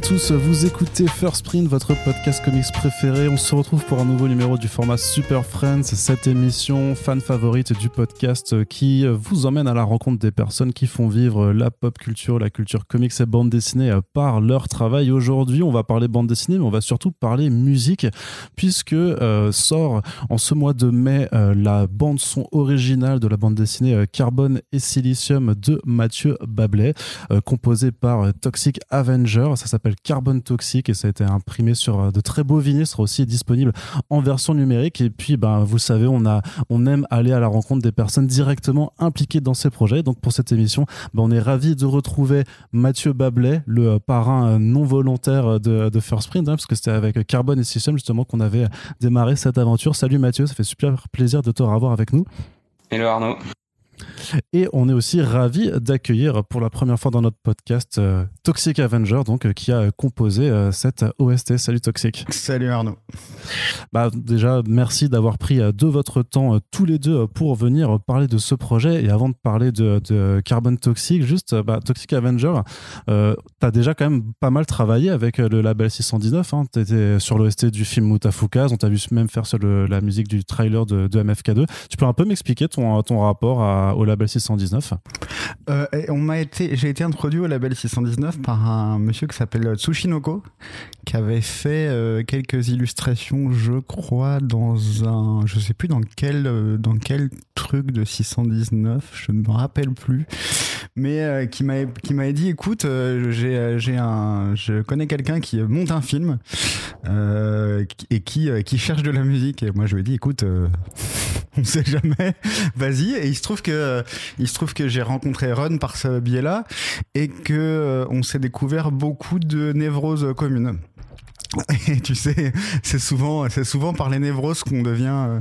Tous, vous écoutez First Print, votre podcast comics préféré. On se retrouve pour un nouveau numéro du format Super Friends, cette émission fan favorite du podcast qui vous emmène à la rencontre des personnes qui font vivre la pop culture, la culture comics et bande dessinée par leur travail. Aujourd'hui, on va parler bande dessinée, mais on va surtout parler musique, puisque euh, sort en ce mois de mai euh, la bande son originale de la bande dessinée euh, Carbone et Silicium de Mathieu Bablet, composée par Toxic Avenger. Ça s'appelle Carbon Toxic et ça a été imprimé sur euh, de très beaux vinyles. Sera aussi disponible en version numérique. Et puis, ben, vous savez, on, a, on aime aller à la rencontre des personnes directement impliquées dans ces projets. Donc, pour cette émission, ben, on est ravi de retrouver Mathieu Bablet, le euh, parrain euh, non volontaire de, de First Print, hein, parce que c'était avec Carbon et System justement qu'on avait démarré cette aventure. Salut Mathieu, ça fait super plaisir de te revoir avec nous. Hello Arnaud. Et on est aussi ravi d'accueillir pour la première fois dans notre podcast euh, Toxic Avenger, donc euh, qui a composé euh, cette OST. Salut Toxic. Salut Arnaud. Bah, déjà, merci d'avoir pris de votre temps tous les deux pour venir parler de ce projet. Et avant de parler de, de Carbon Toxic, juste bah, Toxic Avenger, tu as déjà quand même pas mal travaillé avec le label 619. Hein. Tu étais sur l'OST du film Mutafoukaz, on t'a vu même faire sur le- la musique du trailer de, de MFK2. Tu peux un peu m'expliquer ton, ton rapport à- au label 619 Euh, on m'a été, j'ai été introduit au label 619 par un monsieur qui s'appelle Tsushinoko, qui avait fait euh, quelques illustrations, je crois, dans un, je sais plus dans quel, euh, dans quel truc de 619, je ne me rappelle plus, mais qui m'a, qui m'avait dit, écoute, j'ai, j'ai un, je connais quelqu'un qui monte un film et qui, cherche de la musique, et moi je lui ai dit, écoute. on sait jamais, vas-y. Et il se trouve que il se trouve que j'ai rencontré Run par ce biais-là et que euh, on s'est découvert beaucoup de névroses communes. Et tu sais, c'est souvent, c'est souvent par les névroses qu'on devient, euh,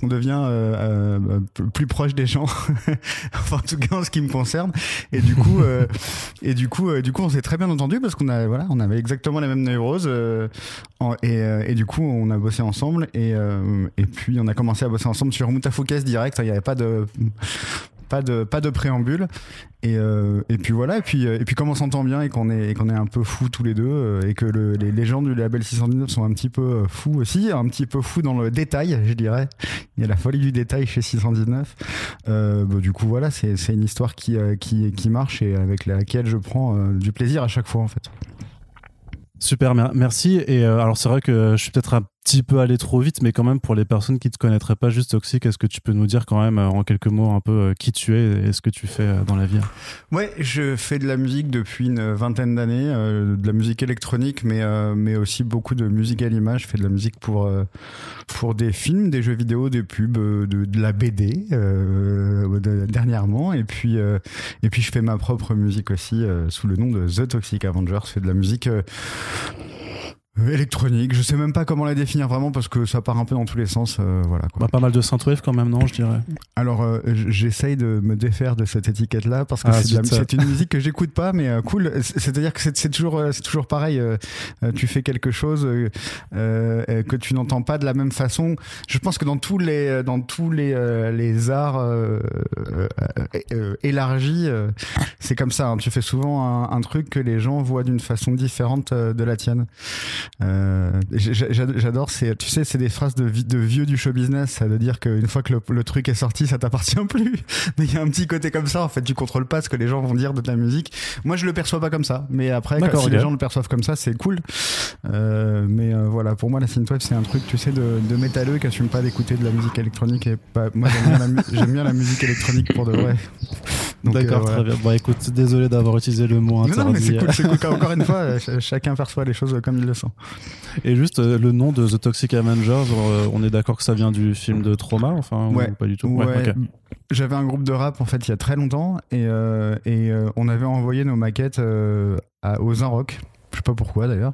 qu'on devient euh, euh, plus proche des gens. enfin, en tout cas, en ce qui me concerne. Et du coup, euh, et du coup, euh, du coup, on s'est très bien entendu parce qu'on a, voilà, on avait exactement les mêmes névroses. euh, en- et, euh, et du coup, on a bossé ensemble. Et, euh, et puis, on a commencé à bosser ensemble sur Mutafoukes direct. Il n'y avait pas de pas de pas de préambule. Et, euh, et puis voilà et puis euh, et puis comme on s'entend bien et qu'on est qu'on est un peu fous tous les deux euh, et que le- les, les gens du label 619 sont un petit peu fous aussi un petit peu fous dans le détail je dirais. Il y a la folie du détail chez 619 euh, bah, du coup voilà c'est une histoire qui qui qui marche et avec laquelle je prends du plaisir à chaque fois en fait. Super, mer- merci. Et alors c'est vrai que je suis peut-être un petit peu allé trop vite, mais quand même pour les personnes qui te connaîtraient pas juste Toxic, est-ce que tu peux nous dire quand même euh, en quelques mots un peu euh, qui tu es et ce que tu fais euh, dans la vie? Ouais, je fais de la musique depuis une vingtaine d'années, de la musique électronique, mais mais aussi beaucoup de musique à l'image. Je fais de la musique pour pour des films, des jeux vidéo, des pubs, de, la BD de- dernièrement, et puis et puis je fais ma propre musique aussi sous le nom de The Toxic Avengers. Je fais de la musique. Électronique, je sais même pas comment la définir vraiment parce que ça part un peu dans tous les sens, euh, voilà. Quoi. bah, Pas mal de synthwave quand même, non, je dirais. Alors, euh, j'essaye de me défaire de cette étiquette-là parce que Ah, c'est une musique que j'écoute pas, mais euh, cool. C'est-à-dire que c'est toujours, euh, c'est toujours pareil. euh, tu fais quelque chose que tu n'entends pas de la même façon. Je pense que dans tous les, dans tous les, euh, les arts élargis, euh, c'est comme ça. hein. Tu fais souvent un, un truc que les gens voient d'une façon différente de la tienne. Euh, J'adore, c'est, tu sais, c'est des phrases de, vi- de vieux du show business, ça veut dire qu'une fois que le, le truc est sorti, ça t'appartient plus. Mais il y a un petit côté comme ça, en fait, tu contrôles pas ce que les gens vont dire de ta musique. Moi, je le perçois pas comme ça, mais après, quand- si les gens le perçoivent comme ça, c'est cool. Euh, mais euh, voilà, pour moi, la synthwave, c'est un truc, tu sais, de, de métalleux qui assume pas d'écouter de la musique électronique. Et pas, moi, bien, j'aime bien la musique électronique pour de vrai. D'accord, euh, très bien. Bon, écoute, désolé d'avoir utilisé le mot Mais non, mais c'est interdit. cool, c'est cool. Encore une fois, euh, ch- chacun perçoit les choses comme il le sent. Et juste euh, le nom de The Toxic Avengers, on est d'accord que ça vient du film de Trauma, enfin, Ouais. ou pas du tout? Ouais. J'avais un groupe de rap en fait il y a très longtemps et, euh, et euh, on avait envoyé nos maquettes euh, à, aux Inrock. Je sais pas pourquoi d'ailleurs.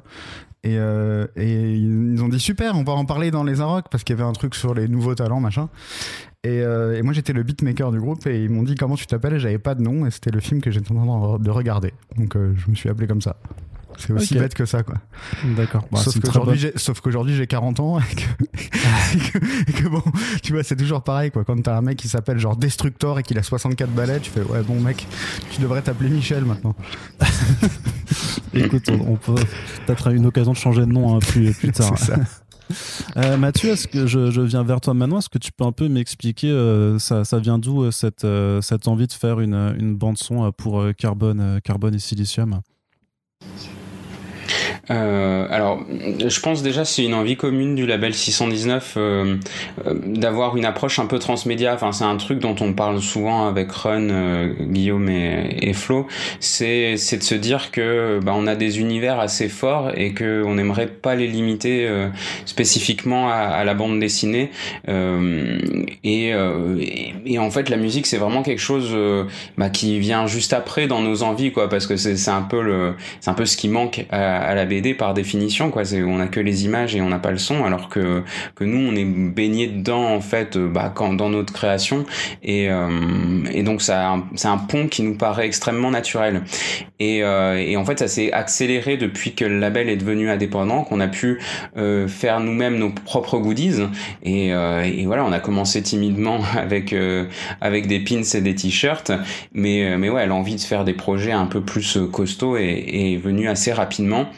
Et, euh, et ils ont dit super, on va en parler dans les Inrock parce qu'il y avait un truc sur les nouveaux talents machin. Et, euh, et moi j'étais le beatmaker du groupe et ils m'ont dit comment tu t'appelles? Et j'avais pas de nom et c'était le film que j'étais en train de regarder. Donc euh, je me suis appelé comme ça. C'est aussi bête que ça, quoi. D'accord. Bah, sauf qu'aujourd'hui, j'ai, sauf qu'aujourd'hui, j'ai 40 ans et que, et que, et que bon, tu vois, c'est toujours pareil, quoi. Quand t'as un mec qui s'appelle genre Destructor et qu'il a 64 balais, tu fais, ouais, bon, mec, tu devrais t'appeler Michel maintenant. Écoute, on, peut peut-être une occasion de changer de nom hein, plus, plus tard. Euh, Mathieu, est-ce que je, viens vers toi maintenant? Est-ce que tu peux un peu m'expliquer euh, ça, vient d'où euh, cette, cette envie de faire une, une bande son pour carbone, carbone et silicium? Euh, alors, je pense déjà c'est une envie commune du label 619 euh, euh, d'avoir une approche un peu transmédia. Enfin, c'est un truc dont on parle souvent avec Run, euh, Guillaume et, Flo. C'est c'est de se dire que bah, on a des univers assez forts et que on n'aimerait pas les limiter spécifiquement à, à, la bande dessinée. Et, et, et, en fait, la musique c'est vraiment quelque chose bah, qui vient juste après dans nos envies, quoi, parce que c'est un peu le c'est un peu ce qui manque à, à la BD par définition quoi. On a que les images et on n'a pas le son alors que que nous on est baigné dedans en fait euh, bah, quand dans notre création. Et euh, et donc c'est un pont qui nous paraît extrêmement naturel. Et euh, et en fait ça s'est accéléré depuis que le label est devenu indépendant qu'on a pu faire nous-mêmes nos propres goodies. Et et voilà on a commencé timidement avec avec des pins et des t-shirts. Mais mais ouais l'envie de faire des projets un peu plus costauds est, est venue assez rapidement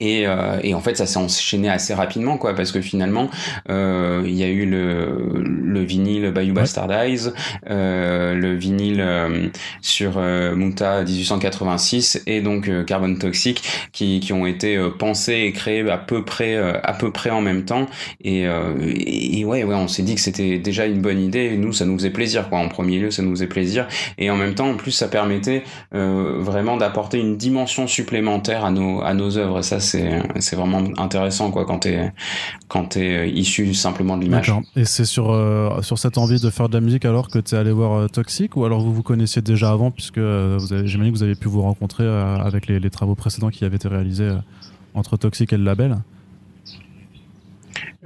et, euh, et, en fait, ça s'est enchaîné assez rapidement, quoi, parce que finalement, euh, il y a eu le, le vinyle Bayou Bastardize, euh, le vinyle euh, sur euh, Muta 1886 et donc euh, Carbon Toxic, qui, qui ont été pensés et créés à peu près à peu près en même temps. Et, et ouais, ouais, on s'est dit que c'était déjà une bonne idée. Et nous, ça nous faisait plaisir, quoi. En premier lieu, ça nous faisait plaisir. Et en même temps, en plus, ça permettait vraiment d'apporter une dimension supplémentaire à nos à nos œuvres. ça, c'est vraiment intéressant quoi quand t'es quand euh, issu simplement de l'image. Et c'est sur euh, sur cette envie de faire de la musique alors que tu es allé voir euh, Toxic ou alors vous vous connaissiez déjà avant puisque j'imagine que vous avez pu vous rencontrer avec les, travaux précédents qui avaient été réalisés entre Toxic et le label?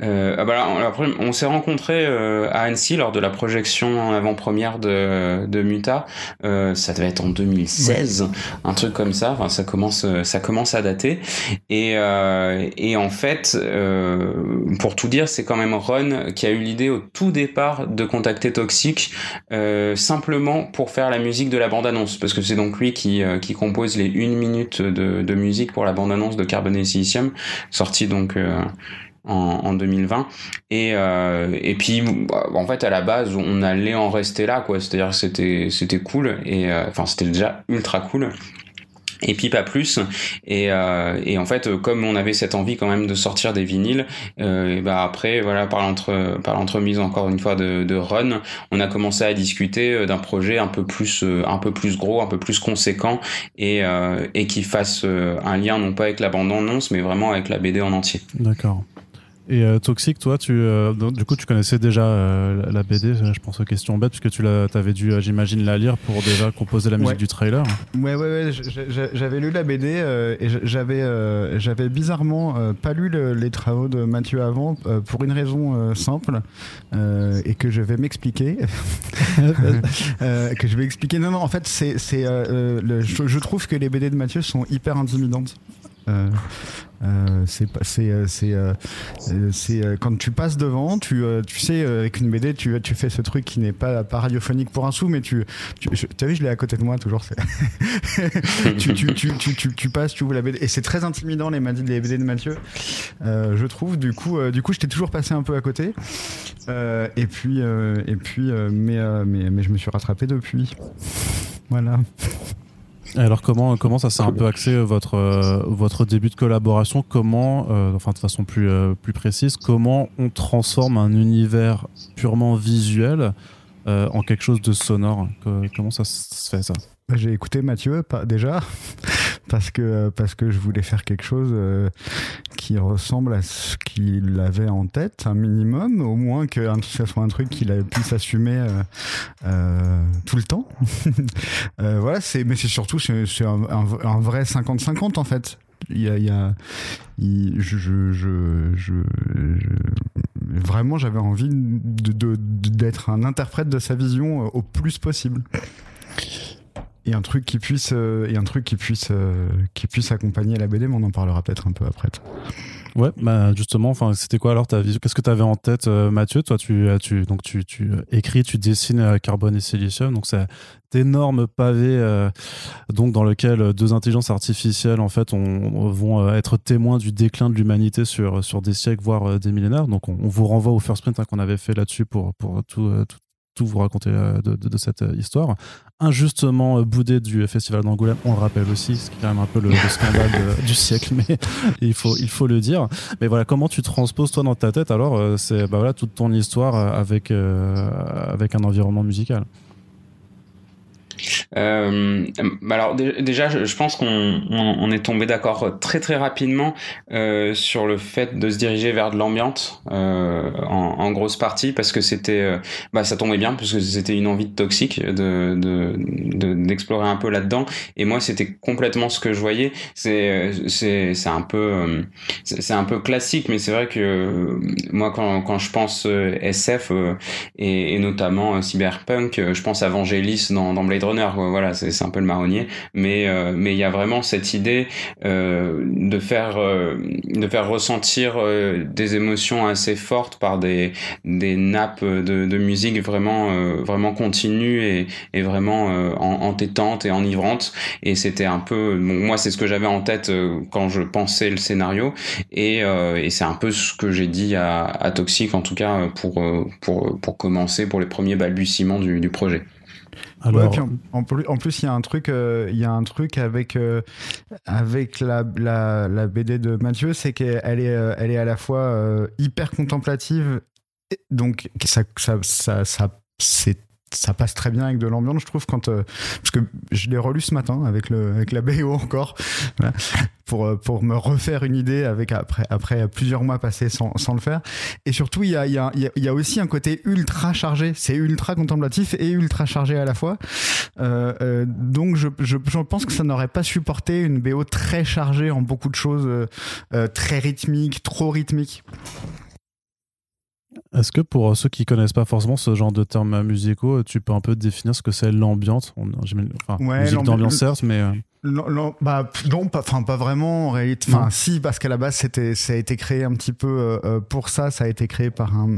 Euh, ah bah on s'est rencontrés euh, à Annecy lors de la projection en avant-première de, de Muta. Euh, ça devait être en 2016, un truc comme ça. Enfin, ça commence, ça commence à dater. Et, euh, et en fait, euh, pour tout dire, c'est quand même Ron qui a eu l'idée au tout départ de contacter Toxic simplement pour faire la musique de la bande-annonce, parce que c'est donc lui qui, qui compose les une minute de, de musique pour la bande-annonce de Carbon et Silicium, sortie donc en, en 2020 et euh, et puis bah, en fait à la base on allait en rester là quoi. C'est-à-dire c'était c'était cool et euh, enfin c'était déjà ultra cool. Et puis pas plus. Et, euh, et en fait comme on avait cette envie quand même de sortir des vinyles euh, et bah après voilà par l'entre par l'entremise encore une fois de, de Run on a commencé à discuter euh, d'un projet un peu plus euh, un peu plus gros un peu plus conséquent et et qui fasse un lien non pas avec la bande annonce mais vraiment avec la BD en entier. D'accord et euh, Toxic, toi, tu, euh, du coup, tu connaissais déjà euh, la BD, je pense aux questions bêtes, puisque tu avais dû, j'imagine, la lire pour déjà composer la musique du trailer. Ouais, ouais, ouais, j'avais lu la BD et j'avais, j'avais bizarrement pas lu les travaux de Mathieu avant pour une raison simple et que je vais m'expliquer. que je vais expliquer. Non, non, en fait, c'est, je, je trouve que les BD de Mathieu sont hyper intimidantes. Euh, euh, c'est quand tu passes devant, tu tu sais avec une BD, tu tu fais ce truc qui n'est pas pas radiophonique pour un sou, mais tu tu as vu, je l'ai à côté de moi toujours. tu, tu, passes, tu ouvres la BD et c'est très intimidant les, les BD de Mathieu, je trouve. Du coup du coup, je t'ai toujours passé un peu à côté. et puis et puis mais mais mais je me suis rattrapé depuis. Voilà. Alors comment comment ça s'est un peu axé euh, votre euh, votre début de collaboration? Comment, euh, enfin de façon plus plus précise, comment on transforme un univers purement visuel en quelque chose de sonore? Comment ça se fait ça? J'ai écouté Mathieu déjà parce que parce que je voulais faire quelque chose euh, qui ressemble à ce qu'il avait en tête, un minimum, au moins que ce soit un truc qu'il puisse assumer euh, euh, tout le temps. voilà, c'est mais c'est surtout c'est un, vrai 50-50 en fait. Il y a, il a je, je, je, vraiment j'avais envie d'être de, un interprète de sa vision au plus possible et un truc qui puisse euh, et un truc qui puisse euh, qui puisse accompagner la BD mais on en parlera peut-être un peu après Ouais, bah justement, enfin, c'était quoi alors ta vision? Qu'est-ce que tu avais en tête, euh, Mathieu? Toi, tu, tu, donc tu, tu écris, tu dessines carbone et silicium, donc c'est énorme pavé donc dans lequel deux intelligences artificielles en fait on, vont être témoins du déclin de l'humanité sur, sur des siècles voire des millénaires. Donc on, vous renvoie au first print hein, qu'on avait fait là-dessus pour, pour tout, tout, tout vous raconter euh, de, cette euh, histoire. Injustement euh, boudé du festival d'Angoulême, on le rappelle aussi, ce qui est quand même un peu le, scandale du siècle, mais il faut, il faut le dire. Mais voilà, comment tu transposes toi dans ta tête alors c'est bah voilà toute ton histoire avec avec un environnement musical. Euh, alors déjà, je, pense qu'on on, est tombé d'accord très très rapidement euh, sur le fait de se diriger vers de l'ambiance euh, en, en, grosse partie parce que c'était, euh, bah ça tombait bien parce que c'était une envie de toxique de d'explorer de, un peu là-dedans et moi c'était complètement ce que je voyais. C'est c'est c'est un peu euh, c'est un peu classique mais c'est vrai que moi quand quand je pense SF et, et, notamment cyberpunk, je pense à Vangelis dans, dans Blade Runner voilà, c'est un peu le marronnier, mais euh, mais il y a vraiment cette idée euh, de faire euh, de faire ressentir des émotions assez fortes par des des nappes de, de musique vraiment vraiment continues et, et vraiment entêtantes et enivrantes. Et c'était un peu, moi c'est ce que j'avais en tête quand je pensais le scénario, et, et c'est un peu ce que j'ai dit à, à Toxic en tout cas pour pour pour commencer pour les premiers balbutiements du, du projet en, plus, il y a un truc, euh, il y a un truc avec euh, avec la, la, BD de Mathieu, c'est qu'elle est euh, elle est à la fois hyper contemplative, donc ça ça ça, ça c'est ça passe très bien avec de l'ambiance, je trouve, quand euh, parce que je l'ai relu ce matin avec le avec la BO encore pour euh, pour me refaire une idée avec après après plusieurs mois passés sans, sans le faire. Et surtout, il y a il y a il y a aussi un côté ultra chargé. C'est ultra contemplatif et ultra chargé à la fois. Euh, euh donc je, je, je pense que ça n'aurait pas supporté une BO très chargée en beaucoup de choses, euh, très rythmiques, trop rythmiques. Est-ce que pour ceux qui connaissent pas forcément ce genre de termes musicaux, tu peux un peu définir ce que c'est l'ambiance? Enfin, ouais, Musique d'ambiance certes, mais... Euh, non, bah, non pas, enfin, pas vraiment en réalité. Enfin, si, parce qu'à la base, c'était, ça a été créé un petit peu euh, euh, pour ça. Ça a été créé par un,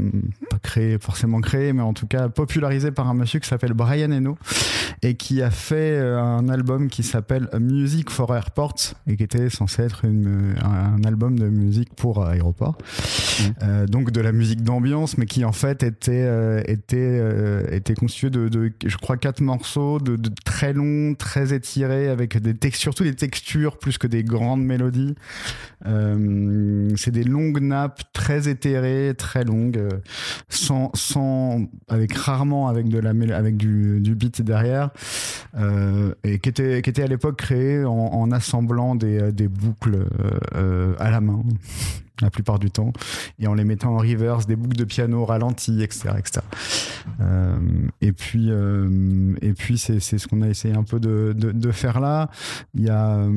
pas créé, forcément créé, mais en tout cas popularisé par un monsieur qui s'appelle Brian Eno et qui a fait euh, un album qui s'appelle Music for Airports et qui était censé être une, un album de musique pour aéroport. Mmh. donc de la musique d'ambiance, mais qui en fait était, était, était constitué de, de, je crois, quatre morceaux de, de très longs, très étirés avec des surtout des textures plus que des grandes mélodies. Euh, c'est des longues nappes très éthérées, très longues, euh, sans, sans, avec rarement avec de la avec du, du beat derrière, euh, et qui était, qui était à l'époque créé en, en assemblant des, des boucles à la main la plupart du temps, et en les mettant en reverse, des boucles de piano ralenties, etc. etc. Euh, et puis, euh, et puis c'est, ce qu'on a essayé un peu de, de, de faire là. Il y a, a,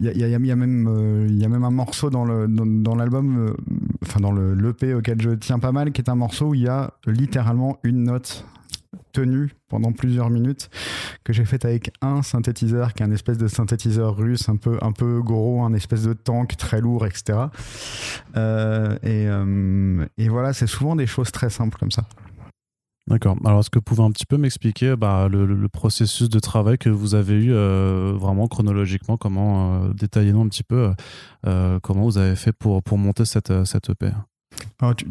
il y a, même, il y a même un morceau dans, le, dans, dans l'album, enfin dans le l'EP auquel je tiens pas mal, qui est un morceau où il y a littéralement une note tenue pendant plusieurs minutes que j'ai faite avec un synthétiseur qui est un espèce de synthétiseur russe un peu un peu gros un espèce de tank très lourd etc euh, et, euh, et voilà c'est souvent des choses très simples comme ça. D'accord. Alors, est-ce que vous pouvez un petit peu m'expliquer bah, le, processus de travail que vous avez eu euh, vraiment chronologiquement Comment détaillez-nous un petit peu comment vous avez fait pour, pour monter cette, cette EP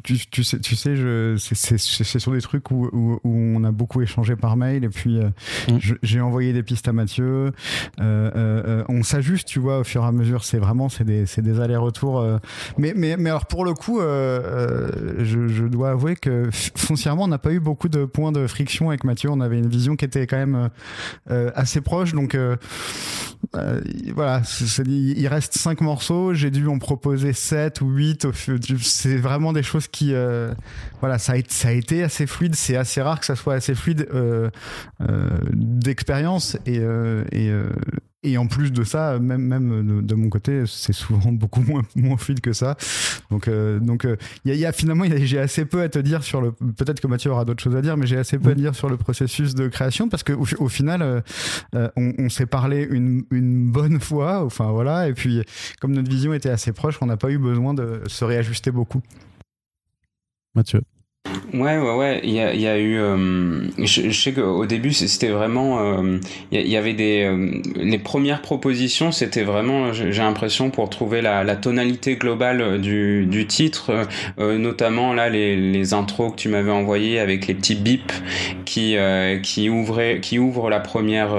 tu, tu, sais, tu sais c'est sur des trucs où, où, on a beaucoup échangé par mail et puis euh, mm. j'ai envoyé des pistes à Mathieu. Euh, euh, on s'ajuste, tu vois, au fur et à mesure. C'est vraiment c'est des, des allers-retours. mais, mais, mais alors pour le coup, je, je, dois avouer que foncièrement, on n'a pas eu beaucoup de points de friction avec Mathieu. On avait une vision qui était quand même assez proche. Donc voilà, il reste cinq morceaux. J'ai dû en proposer 7 ou 8. C'est vraiment des choses qui, euh, voilà, ça a, ça a été assez fluide. C'est assez rare que ça soit assez fluide euh, euh, d'expérience et, et et en plus de ça, même, même de, mon côté, c'est souvent beaucoup moins, moins fluide que ça. Donc, euh, donc il y, a, finalement, j'ai assez peu à te dire sur le. Peut-être que Mathieu aura d'autres choses à dire, mais j'ai assez peu à dire sur le processus de création parce qu'au au final, on, on s'est parlé une, une bonne fois. Enfin voilà, et puis comme notre vision était assez proche, on n'a pas eu besoin de se réajuster beaucoup. Mathieu. Ouais, ouais, ouais. Il y a, eu. Euh, je, je, sais qu'au début, c'était vraiment. Euh, il y, avait des. Euh, les premières propositions, c'était vraiment, j'ai l'impression, pour trouver la, tonalité globale du, du titre, notamment là les, les intros que tu m'avais envoyés avec les petits bips qui qui ouvraient, qui ouvrent la première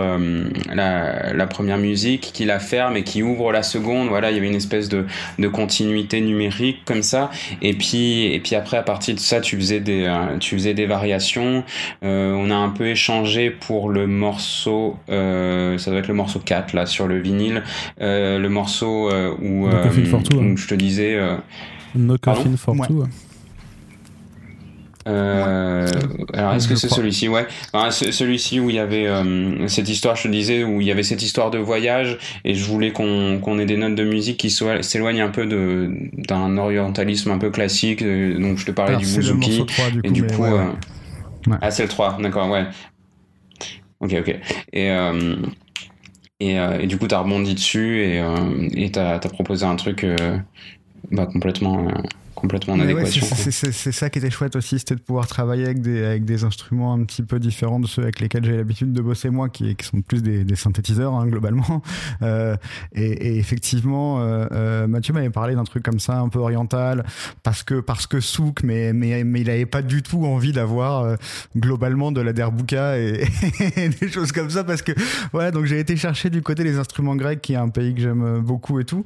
la première musique, qui la ferme et qui ouvre la seconde. Voilà, il y avait une espèce de de continuité numérique comme ça. Et puis et puis après, à partir de ça, tu faisais des euh, tu faisais des variations. Euh, on a un peu échangé pour le morceau, euh, ça doit être le morceau 4 là sur le vinyle, le morceau où, où, je te disais. No Coffin for Two. Euh, alors est-ce que c'est celui-ci? Ouais, enfin, celui-ci où il y avait euh, cette histoire, je te disais, où il y avait cette histoire de voyage, et je voulais qu'on ait des notes de musique qui s'éloignent un peu d'un orientalisme un peu classique. Euh, donc je te parlais du bouzouki, et du coup, ah c'est le 3, d'accord, ouais. Ok, ok. Et et, et, du coup, t'as rebondi dessus et et t'as as proposé un truc bah, complètement complètement en adéquation. c'est ça qui était chouette aussi, c'était de pouvoir travailler avec des, avec des instruments un petit peu différents de ceux avec lesquels j'ai l'habitude de bosser moi, qui, qui sont plus des, des synthétiseurs hein, globalement. Euh, et, effectivement, euh, euh, Mathieu m'avait parlé d'un truc comme ça, un peu oriental, parce que parce que souk, mais mais mais il avait pas du tout envie d'avoir globalement de la derbuka et, des choses comme ça, parce que voilà, donc j'ai été chercher du côté des instruments grecs, qui est un pays que j'aime beaucoup et tout.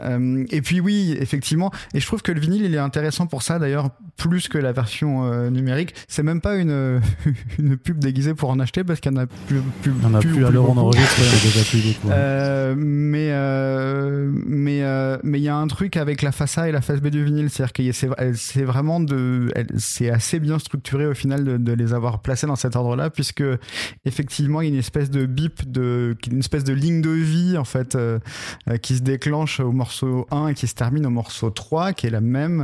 et puis oui, effectivement, et je trouve que le vinyle il est intéressant pour ça d'ailleurs, plus que la version euh, numérique. C'est même pas une, une pub déguisée pour en acheter parce qu'il n'y en a plus. plus en a plus, à l'heure on enregistre, déjà plus beaucoup. Euh, mais euh, mais mais il y a un truc avec la face A et la face B du vinyle, c'est-à-dire que c'est vraiment de, c'est assez bien structuré au final de, de, les avoir placés dans cet ordre-là, puisque effectivement il y a une espèce de bip, de, une espèce de ligne de vie en fait qui se déclenche au morceau 1 et qui se termine au morceau 3, qui est la même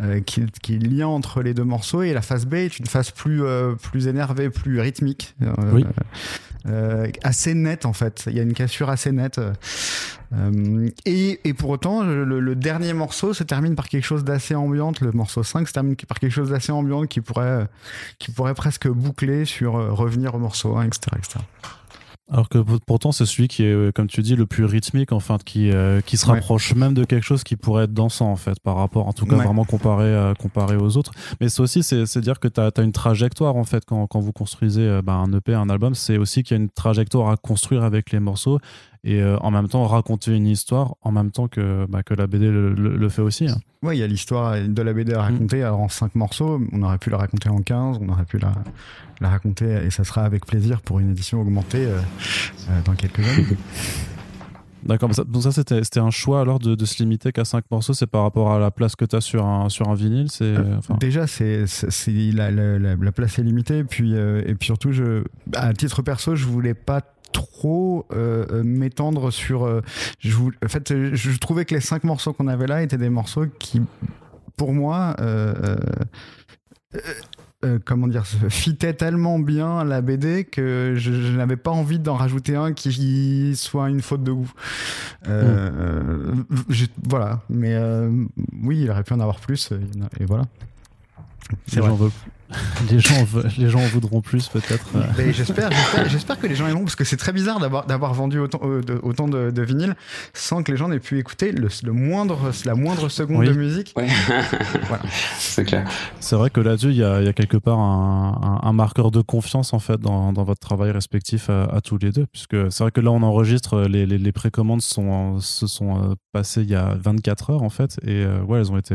euh, qui, qui, est lien entre les deux morceaux et la phase B est une phase plus euh, plus énervée, plus rythmique. Euh, oui. assez nette en fait. Il y a une cassure assez nette. et, et, pour autant, le, dernier morceau se termine par quelque chose d'assez ambiante. Le morceau 5 se termine par quelque chose d'assez ambiante qui pourrait, qui pourrait presque boucler sur revenir au morceau 1, etc. etc. Alors que pourtant, c'est celui qui est, euh, comme tu dis, le plus rythmique, enfin, qui, euh, qui se rapproche même de quelque chose qui pourrait être dansant, en fait, par rapport, en tout cas, vraiment comparé, euh, comparé aux autres. Mais c'est aussi, c'est dire que tu as, une trajectoire, en fait, quand, quand vous construisez bah, un EP, un album, c'est aussi qu'il y a une trajectoire à construire avec les morceaux et euh, en même temps raconter une histoire en même temps que, bah, que la BD le, fait aussi. Hein. Oui, il y a l'histoire de la BD à raconter en cinq morceaux. On aurait pu la raconter en 15, on aurait pu la, la raconter et ça sera avec plaisir pour une édition augmentée euh, euh, dans quelques années. D'accord, donc ça c'était, un choix alors de, de se limiter qu'à 5 morceaux, c'est par rapport à la place que tu as sur un, sur un vinyle c'est, Déjà, c'est, la, la, la, place est limitée, et puis, et puis surtout, je, à titre perso, je voulais pas trop euh, euh, m'étendre sur. Euh, je, en fait, je trouvais que les cinq morceaux qu'on avait là étaient des morceaux qui, pour moi, comment dire, fitaient tellement bien la BD que je, n'avais pas envie d'en rajouter un qui soit une faute de goût. Mm. voilà, mais oui, il aurait pu en avoir plus, et, voilà. C'est vrai les gens, les gens en voudront plus peut-être. J'espère, j'espère que les gens aimeront parce que c'est très bizarre d'avoir d'avoir vendu autant, euh, de, autant de, de vinyles sans que les gens n'aient pu écouter le, moindre, la moindre seconde de musique. voilà. C'est clair. C'est vrai que là-dessus, il y, a, y a quelque part un, un, marqueur de confiance en fait dans, dans votre travail respectif à, tous les deux, puisque c'est vrai que là, on enregistre les, les, les précommandes sont, se sont euh, passées il y a 24 heures en fait, et euh, ouais, elles ont été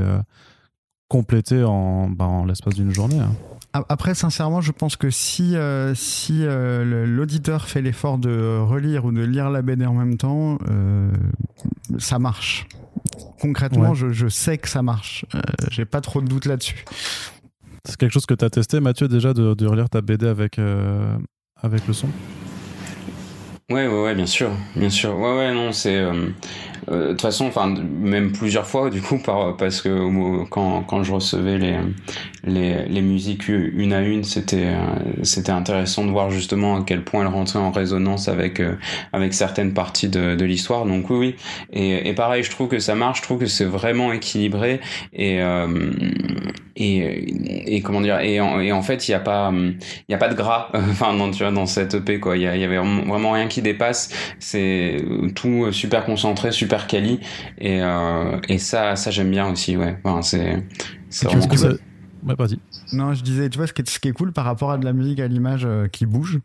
complété en, bah, en l'espace d'une journée. Hein. Après, sincèrement, je pense que si, euh, si euh, l'auditeur fait l'effort de relire ou de lire la BD en même temps, euh, ça marche. Concrètement, je, je, sais que ça marche. J'ai pas trop de doute là-dessus. C'est quelque chose que tu as testé, Mathieu, déjà, de, de relire ta BD avec, avec le son? Ouais, ouais, ouais, bien sûr, bien sûr. Ouais, ouais, non, c'est euh, euh, de toute façon, enfin, même plusieurs fois, du coup, par, parce que quand, quand je recevais les, les, les musiques une à une, c'était euh, c'était intéressant de voir justement à quel point elles rentraient en résonance avec avec certaines parties de, de l'histoire. Donc oui, oui. Et, et pareil, je trouve que ça marche. Je trouve que c'est vraiment équilibré et et, et comment dire et en, et en fait il y a pas il y a pas de gras enfin dans tu vois dans cette EP quoi il y, y avait vraiment rien qui dépasse c'est tout super concentré super quali et euh, et ça ça j'aime bien aussi ouais enfin, c'est c'est vraiment cool. Ça... Ouais, vas-y. Non, je disais, tu vois, ce qui est, ce qui est cool par rapport à de la musique à l'image euh, qui bouge,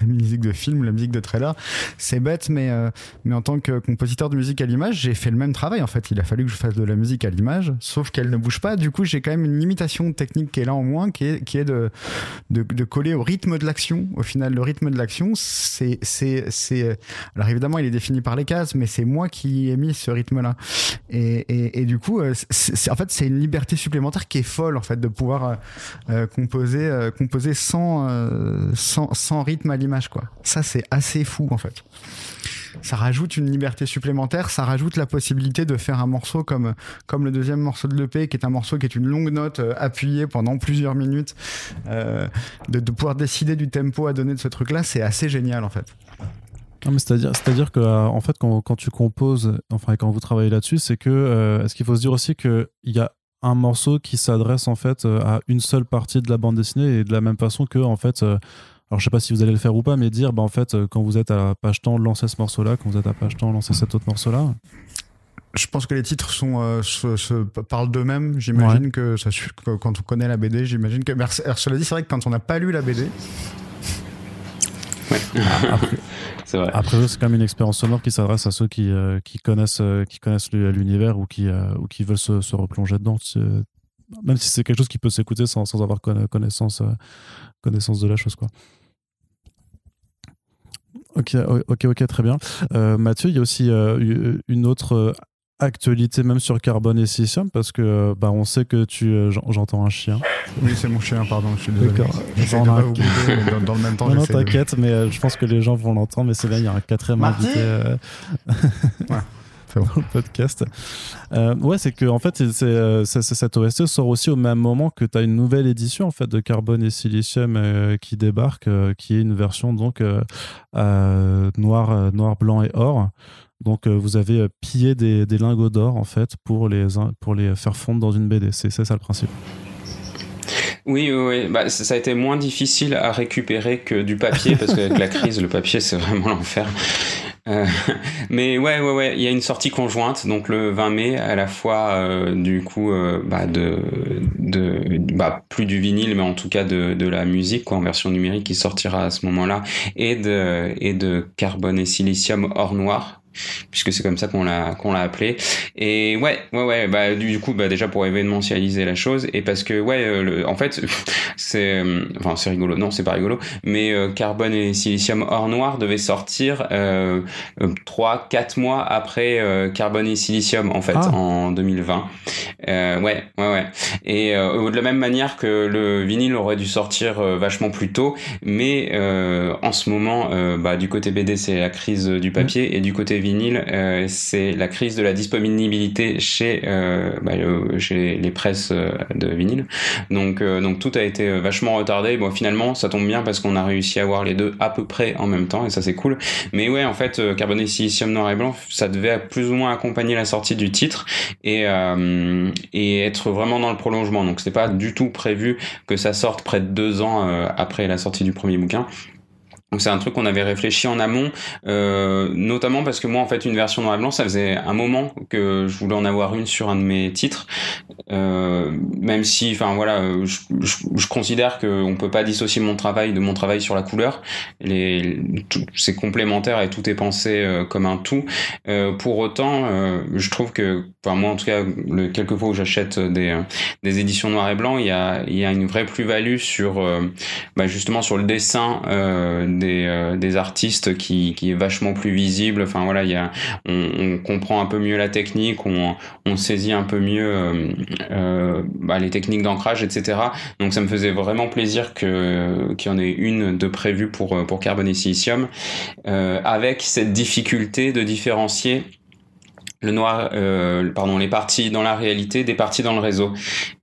la musique de film, la musique de trailer. C'est bête, mais, euh, mais en tant que compositeur de musique à l'image, j'ai fait le même travail en fait. Il a fallu que je fasse de la musique à l'image, sauf qu'elle ne bouge pas. Du coup, j'ai quand même une limitation technique qui est là en moins, qui est, qui est de, de, de coller au rythme de l'action. Au final, le rythme de l'action, c'est, c'est, c'est. Alors évidemment, il est défini par les cases, mais c'est moi qui ai mis ce rythme-là. Et, et, et du coup, euh, c'est, en fait, c'est une liberté supplémentaire qui est folle en fait de pouvoir euh, composer, euh, composer sans, euh, sans, sans rythme à l'image quoi. Ça c'est assez fou en fait. Ça rajoute une liberté supplémentaire, ça rajoute la possibilité de faire un morceau comme comme le deuxième morceau de l'EP qui est un morceau qui est une longue note euh, appuyée pendant plusieurs minutes, euh, de, pouvoir décider du tempo à donner de ce truc là, c'est assez génial en fait. c'est-à-dire, c'est-à-dire que euh, en fait, quand, quand, tu composes, enfin, quand vous travaillez là-dessus, c'est que est-ce qu'il faut se dire aussi qu'il y a un morceau qui s'adresse en fait à une seule partie de la bande dessinée et de la même façon que en fait alors je sais pas si vous allez le faire ou pas, mais dire, bah, en fait, quand vous êtes à page temps, lancez ce morceau-là, quand vous êtes à page temps, lancez cet autre morceau-là. Je pense que les titres sont, euh, se, se, parlent d'eux-mêmes. J'imagine ouais. que, ça, que quand on connaît la BD, j'imagine que. Alors, cela dit, c'est vrai que quand on n'a pas lu la BD. Ouais. Après, c'est vrai. Après, c'est quand même une expérience sonore qui s'adresse à ceux qui, euh, qui connaissent, euh, qui connaissent l'univers ou qui, euh, ou qui veulent se, se replonger dedans. Même si c'est quelque chose qui peut s'écouter sans, sans avoir connaissance, connaissance de la chose, quoi. Ok, ok, ok, très bien. Euh, Mathieu, il y a aussi euh, une autre actualité même sur Carbone et Silicium parce que bah, on sait que tu euh, j'entends un chien. Oui, c'est mon chien, pardon, je suis désolé. D'accord. Dans, dans, le même temps, non, non t'inquiète, de... mais euh, je pense que les gens vont l'entendre, mais c'est bien, il y a un quatrième Marty invité. Euh... ouais. Bon. le podcast. Euh, ouais, c'est que en fait, c'est, c'est, c'est, cette OST sort aussi au même moment que tu as une nouvelle édition en fait de Carbone et Silicium euh, qui débarque, euh, qui est une version donc noir, noir, blanc et or. Donc vous avez pillé des, des lingots d'or en fait pour les, pour les faire fondre dans une BD. C'est, c'est ça le principe. Oui, oui, oui. Bah, ça a été moins difficile à récupérer que du papier parce qu'avec la crise, le papier c'est vraiment l'enfer. Euh, mais ouais, ouais, ouais, il y a une sortie conjointe, donc le 20 mai, à la fois euh, du coup, euh, bah, de, de, bah, plus du vinyle, mais en tout cas de, de la musique, quoi, en version numérique qui sortira à ce moment-là, et de, et de carbone et silicium hors noir, puisque c'est comme ça qu'on l'a qu'on l'a appelé et ouais ouais ouais bah du coup bah déjà pour événementialiser la chose et parce que ouais le, en fait c'est enfin c'est rigolo non c'est pas rigolo mais euh, carbone et silicium hors noir devait sortir euh, 3 4 mois après euh, carbone et silicium en fait ah. en 2020 euh, ouais ouais ouais et euh, de la même manière que le vinyle aurait dû sortir euh, vachement plus tôt mais en ce moment bah du côté BD c'est la crise du papier mmh. et du côté euh, c'est la crise de la disponibilité chez, euh, bah, euh, les presses de vinyle. Donc, tout a été vachement retardé. Bon, finalement, ça tombe bien parce qu'on a réussi à avoir les deux à peu près en même temps et ça c'est cool. Mais ouais, en fait, carboné silicium noir et blanc, ça devait plus ou moins accompagner la sortie du titre et, et être vraiment dans le prolongement. Donc c'est pas du tout prévu que ça sorte près de deux ans après la sortie du premier bouquin. Donc c'est un truc qu'on avait réfléchi en amont, euh, notamment parce que moi en fait une version noir et blanc, ça faisait un moment que je voulais en avoir une sur un de mes titres, euh, même si, enfin voilà, je, je, je considère qu'on peut pas dissocier mon travail de mon travail sur la couleur. C'est complémentaire et tout est pensé euh, comme un tout. Euh, pour autant, euh, je trouve que, enfin moi en tout cas, le, quelques fois où j'achète des, des éditions noir et blanc, il y a, y a une vraie plus-value sur, bah, justement sur le dessin des, des artistes qui, est vachement plus visible. Enfin voilà, on, comprend un peu mieux la technique, on, saisit un peu mieux bah, les techniques d'ancrage, etc. Donc ça me faisait vraiment plaisir que qu'il y en ait une de prévue pour pour Carbon et Silicium, avec cette difficulté de différencier euh, les parties dans la réalité des parties dans le réseau.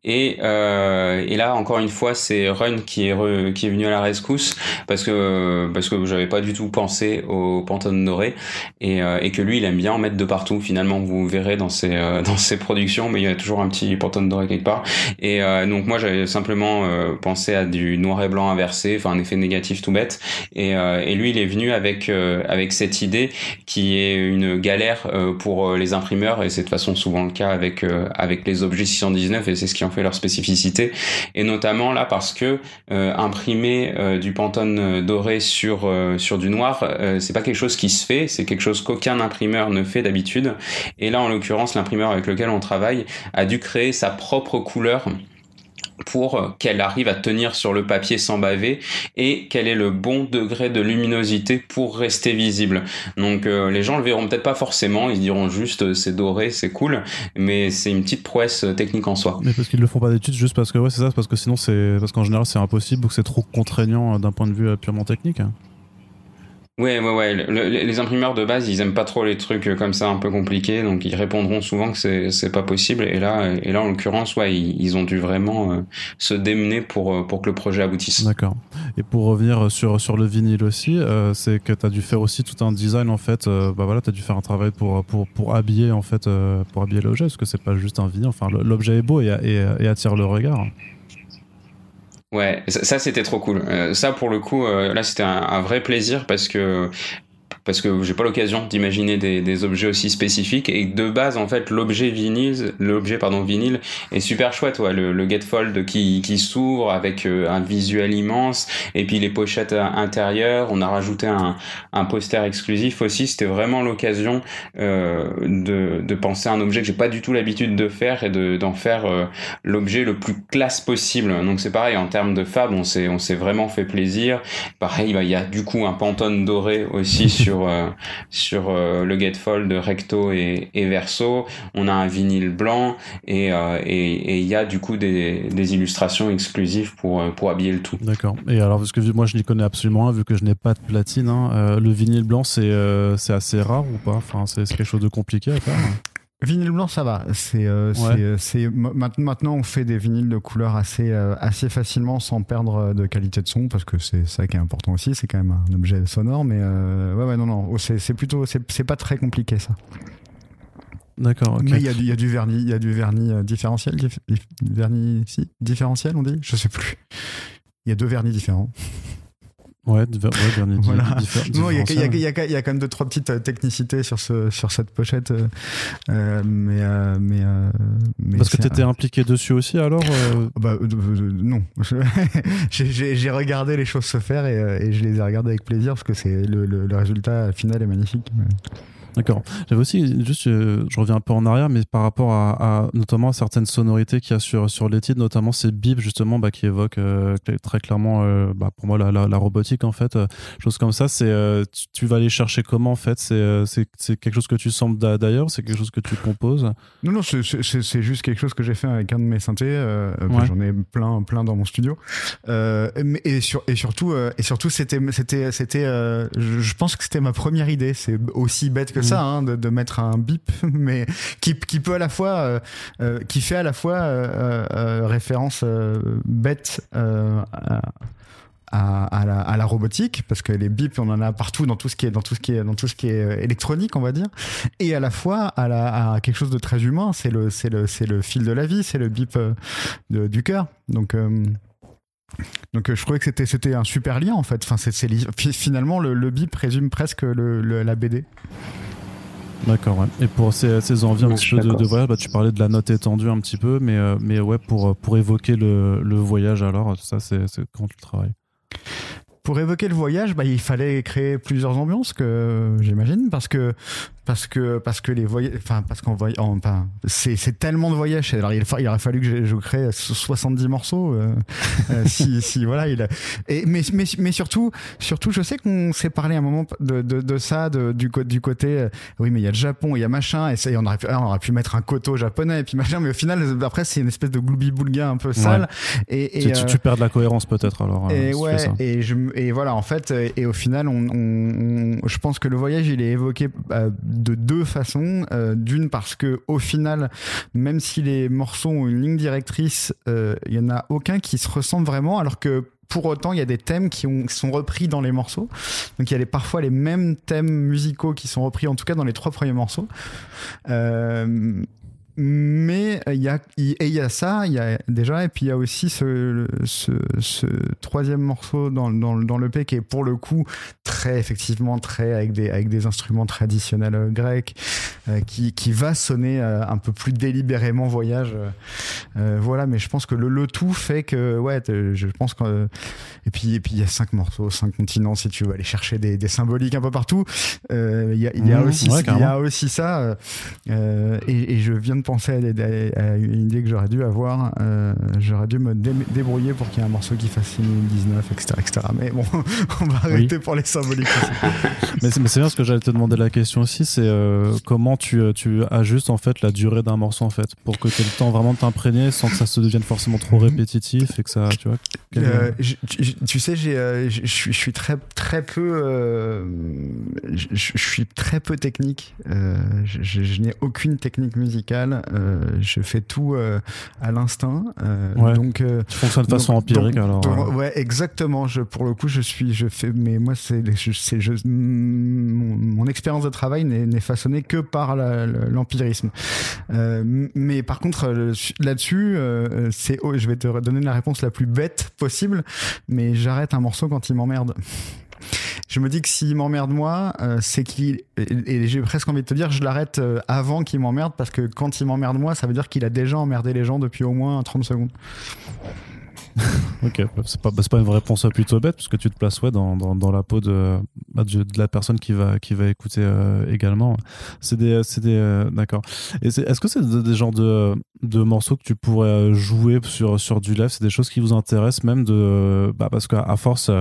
Et, euh, et là, encore une fois, c'est Run qui est, qui est venu à la rescousse parce que parce que j'avais pas du tout pensé au Pantone doré et, euh, et que lui, il aime bien en mettre de partout. Finalement, vous verrez dans ses euh, dans ses productions, mais il y a toujours un petit Pantone doré quelque part. Et euh, donc moi, j'avais simplement pensé à du noir et blanc inversé, enfin un effet négatif tout bête. Et, et lui, il est venu avec avec cette idée qui est une galère pour les imprimeurs et c'est de façon souvent le cas avec avec les objets 619 et c'est ce qui en fait leur spécificité et notamment là parce que euh, imprimer euh, du pantone euh, doré sur sur du noir c'est pas quelque chose qui se fait. C'est quelque chose qu'aucun imprimeur ne fait d'habitude. Et là en l'occurrence l'imprimeur avec lequel on travaille a dû créer sa propre couleur pour qu'elle arrive à tenir sur le papier sans baver et quel est le bon degré de luminosité pour rester visible. Donc euh, les gens le verront peut-être pas forcément, ils diront juste euh, c'est doré, c'est cool, mais c'est une petite prouesse euh, technique en soi. Mais parce qu'ils le font pas d'études juste parce que ouais c'est ça, parce que sinon c'est parce qu'en général c'est impossible ou que c'est trop contraignant d'un point de vue purement technique. Ouais, ouais, ouais. les imprimeurs de base, ils aiment pas trop les trucs euh, comme ça un peu compliqués, donc ils répondront souvent que c'est pas possible. Et là, et là en l'occurrence, ouais, ils, ont dû vraiment euh, se démener pour euh, pour que le projet aboutisse. D'accord. Et pour revenir sur sur le vinyle aussi, c'est que tu as dû faire aussi tout un design en fait. bah voilà, tu as dû faire un travail pour pour pour habiller en fait pour habiller l'objet, parce que c'est pas juste un vinyle. Enfin, l'objet est beau et attire le regard. Ouais, ça, c'était trop cool. Euh, ça pour le coup, euh, là c'était un, un, vrai plaisir parce que parce que j'ai pas l'occasion d'imaginer des, des, objets aussi spécifiques. Et de base en fait l'objet vinyle l'objet pardon vinyle est super chouette ouais. Le, le Getfold qui, qui s'ouvre avec euh, un visuel immense. Et puis les pochettes intérieures. On a rajouté un, un poster exclusif aussi. C'était vraiment l'occasion euh, de, de penser à un objet que j'ai pas du tout l'habitude de faire et de d'en faire euh, l'objet le plus classe possible. Donc c'est pareil en termes de fab on s'est on s'est vraiment fait plaisir. Pareil bah, il y a du coup un pantone doré aussi sur sur, euh, euh, le Getfold recto et, verso. On a un vinyle blanc et euh, il y a du coup des, illustrations exclusives pour, habiller le tout. D'accord. Et alors, parce que moi je n'y connais absolument rien, vu que je n'ai pas de platine, hein, le vinyle blanc c'est c'est assez rare ou pas? Enfin, c'est quelque chose de compliqué à faire Vinyle blanc, ça va. C'est, euh, c'est, maintenant on fait des vinyles de couleur assez, euh, assez facilement sans perdre euh, de qualité de son parce que c'est ça qui est important aussi. C'est quand même un objet sonore, mais ouais, ouais, non, non, oh, c'est, plutôt, c'est, pas très compliqué ça. D'accord. Mais il y, a du, y a du vernis, il y a du vernis différentiel, vernis, si, différentiel, on dit, je sais plus. Il y a deux vernis différents. Ouais, dernier voilà. Il y, a quand même deux, trois petites euh, technicités sur, ce, sur cette pochette. Euh, euh mais, euh, mais, Parce que tu étais impliqué dessus aussi alors bah, Non. J'ai regardé les choses se faire et, et, je les ai regardées avec plaisir parce que c'est le, le, le, résultat final est magnifique. D'accord. J'avais aussi, juste, euh, je reviens un peu en arrière, mais par rapport à, notamment certaines sonorités qu'il y a sur, sur les titres, notamment ces bips justement bah, qui évoquent euh, très clairement, euh, bah, pour moi, la, la, robotique en fait, choses comme ça. C'est, tu, vas aller chercher comment en fait C'est, c'est, quelque chose que tu sembles d'ailleurs C'est quelque chose que tu composes? Non, non, c'est, juste quelque chose que j'ai fait avec un de mes synthés. J'en ai plein, plein dans mon studio. et, sur, et surtout, et surtout, c'était, c'était, c'était, je pense que c'était ma première idée. C'est aussi bête que ça, hein, de, mettre un bip, mais qui, qui peut à la fois, euh, euh, qui fait à la fois euh, référence bête à, à, la, à, la, robotique parce que les bips on en a partout dans tout ce qui est dans tout ce qui est dans tout ce qui est électronique on va dire et à la fois à, la, à quelque chose de très humain c'est le c'est le c'est le fil de la vie c'est le bip du cœur. Donc donc je trouvais que c'était c'était un super lien en fait. Enfin c'est finalement le, le bip résume presque le, la BD D'accord, ouais. Et pour ces, ces envies un petit peu de, de, voyage, bah, tu parlais de la note étendue un petit peu, mais, euh, mais ouais, pour, pour évoquer le, le voyage, alors, ça, c'est quand tu travailles? Pour évoquer le voyage, bah, il fallait créer plusieurs ambiances, que j'imagine, parce que parce que parce que les voyages enfin parce qu'en enfin, c'est c'est tellement de voyages. Alors il, il aurait fallu que je, crée 70 morceaux euh, euh, si si voilà il a, et mais mais mais surtout surtout je sais qu'on s'est parlé un moment de, de, de ça de, du du côté euh, oui mais il y a le Japon il y a machin et ça on aurait pu on aurait pu mettre un koto japonais et puis machin mais au final après c'est une espèce de gloubi boulga un peu sale et, et tu, tu, perds de la cohérence peut-être alors et ouais et je et voilà en fait et au final on, on, je pense que le voyage il est évoqué de deux façons. Euh, d'une parce que au final, même si les morceaux ont une ligne directrice, euh, il y en a aucun qui se ressemble vraiment, alors que pour autant, il y a des thèmes qui, ont, sont repris dans les morceaux. Donc il y a les, parfois les mêmes thèmes musicaux qui sont repris, en tout cas dans les trois premiers morceaux. Euh, mais il y a et il y a ça il y a déjà et puis il y a aussi ce, troisième morceau dans, dans, dans l'EP qui est pour le coup très effectivement très avec des avec des instruments traditionnels euh, grecs euh, qui, qui va sonner euh, un peu plus délibérément voyage voilà. Mais je pense que le, le tout fait que ouais je pense que et puis et puis il y a cinq morceaux cinq continents si tu veux aller chercher des, des symboliques un peu partout il y a, il y a mmh, aussi il y a aussi ça et, et je viens de penser à, une idée que j'aurais dû avoir. Euh, j'aurais dû me débrouiller pour qu'il y ait un morceau qui fasse 2019, etc., etc. Mais bon, on va arrêter pour les symboliques. mais c'est bien ce que j'allais te demander la question aussi, c'est euh, comment tu, euh, tu ajustes en fait la durée d'un morceau en fait pour que tu aies le temps vraiment de t'imprégner sans que ça se devienne forcément trop mhm. répétitif et que ça, tu vois. Tu, sais, je suis très très peu, je suis très peu technique. je n'ai aucune technique musicale. Euh, je fais tout euh, à l'instinct. Euh, donc, tu fonctionnes de façon empirique alors. ouais, exactement. Je, pour le coup, je suis, je fais, mais moi, c'est, mon, mon, expérience de travail n'est façonnée que par l'empirisme. mais par contre, là-dessus, c'est, oh, je vais te donner la réponse la plus bête possible, mais j'arrête un morceau quand il m'emmerde je me dis que s'il m'emmerde moi, euh, c'est qu'il. Et, j'ai presque envie de te dire, je l'arrête euh, avant qu'il m'emmerde, parce que quand il m'emmerde moi, ça veut dire qu'il a déjà emmerdé les gens depuis au moins 30 secondes. Ok, c'est pas, pas une réponse plutôt bête, parce que tu te places ouais, dans, dans, la peau de, bah, de, la personne qui va, qui va écouter euh, également. C'est des. des D'accord. Est-ce que c'est des, genres de, de morceaux que tu pourrais jouer sur, sur du live? C'est des choses qui vous intéressent, même de. Bah, parce qu'à force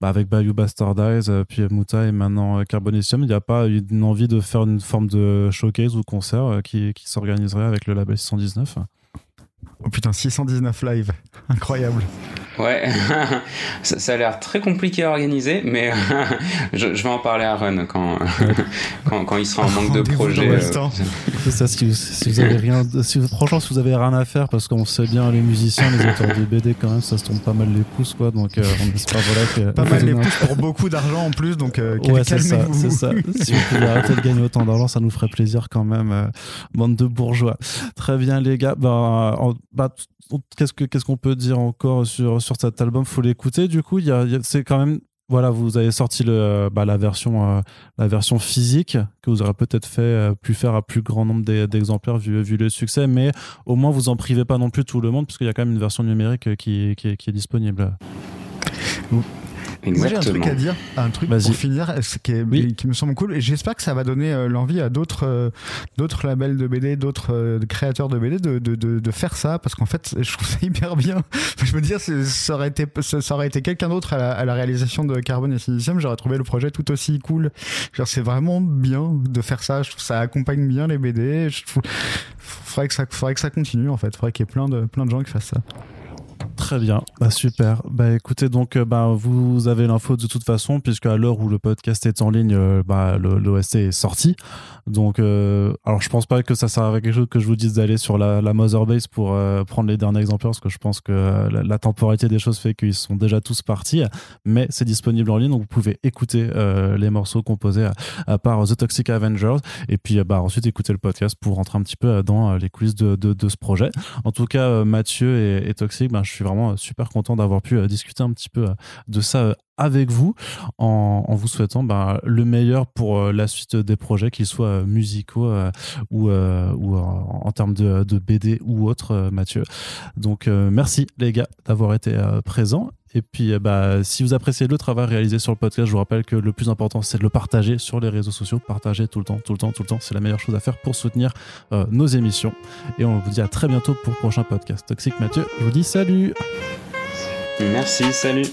bah, avec Bayou Bastardize, euh, puis Muta et maintenant euh, Carbonicium, il n'y a pas une envie de faire une forme de showcase ou concert euh, qui, qui s'organiserait avec le label 619 Oh putain, 619 live, incroyable. Ouais, ça, a l'air très compliqué à organiser, mais je, vais en parler à Run quand, quand, quand il sera en manque de projet. Euh, c'est ça, si vous, avez rien, si, franchement, si vous avez rien à faire, parce qu'on sait bien, les musiciens, les auteurs de BD, quand même, ça se tombe pas mal les pouces, quoi. Donc, euh, on espère voilà que. Pas mal les pouces pour beaucoup d'argent en plus, donc euh, ouais, c'est ça, c'est ça. Si vous pouvez arrêter de gagner autant d'argent, ça nous ferait plaisir quand même, bande de bourgeois. Très bien, les gars. Bah, bah qu'est-ce que qu'est-ce qu'on peut dire encore sur sur cet album? Faut l'écouter. Du coup, il y a, c'est quand même voilà, vous avez sorti le, bah, la version euh, la version physique que vous aurez peut-être fait euh, plus faire à plus grand nombre d'exemplaires vu, vu le succès, mais au moins vous en privez pas non plus tout le monde puisqu'il y a quand même une version numérique qui, qui, qui est disponible. Moi j'ai un truc à dire, un truc pour finir, qui, qui me semble cool, et j'espère que ça va donner euh, l'envie à d'autres euh, d'autres labels de BD, d'autres euh, créateurs de BD de, de, de, de faire ça, parce qu'en fait je trouve ça hyper bien. je me dire, ça aurait été, ça aurait été quelqu'un d'autre à, la réalisation de Carbone et Silicium, j'aurais trouvé le projet tout aussi cool. Genre c'est vraiment bien de faire ça, je trouve ça accompagne bien les BD, je trouve, faudrait que ça, faudrait que ça continue en fait, faudrait qu'il y ait plein de, plein de gens qui fassent ça. Très bien, bah, super. Bah écoutez, donc euh, bah, vous avez l'info de toute façon, puisque à l'heure où le podcast est en ligne, euh, bah, l'OST est sorti. Donc, euh, alors je pense pas que ça sert à quelque chose que je vous dise d'aller sur la, la Mother Base pour prendre les derniers exemplaires, parce que je pense que la, temporalité des choses fait qu'ils sont déjà tous partis, mais c'est disponible en ligne, donc vous pouvez écouter les morceaux composés à, par The Toxic Avengers, et puis bah, ensuite écouter le podcast pour rentrer un petit peu dans les coulisses de, de, ce projet. En tout cas, Mathieu et, et Toxic, bah, je suis vraiment super content d'avoir pu euh, discuter un petit peu euh, de ça euh, avec vous en, vous souhaitant bah, le meilleur pour la suite des projets, qu'ils soient musicaux ou, ou en, termes de, BD ou autre, Mathieu. Donc merci les gars d'avoir été présents Et puis, bah, si vous appréciez le travail réalisé sur le podcast, je vous rappelle que le plus important, c'est de le partager sur les réseaux sociaux. Partager tout le temps, tout le temps, tout le temps. C'est la meilleure chose à faire pour soutenir nos émissions. Et on vous dit à très bientôt pour le prochain podcast. Toxique Mathieu, je vous dis salut. Merci, salut.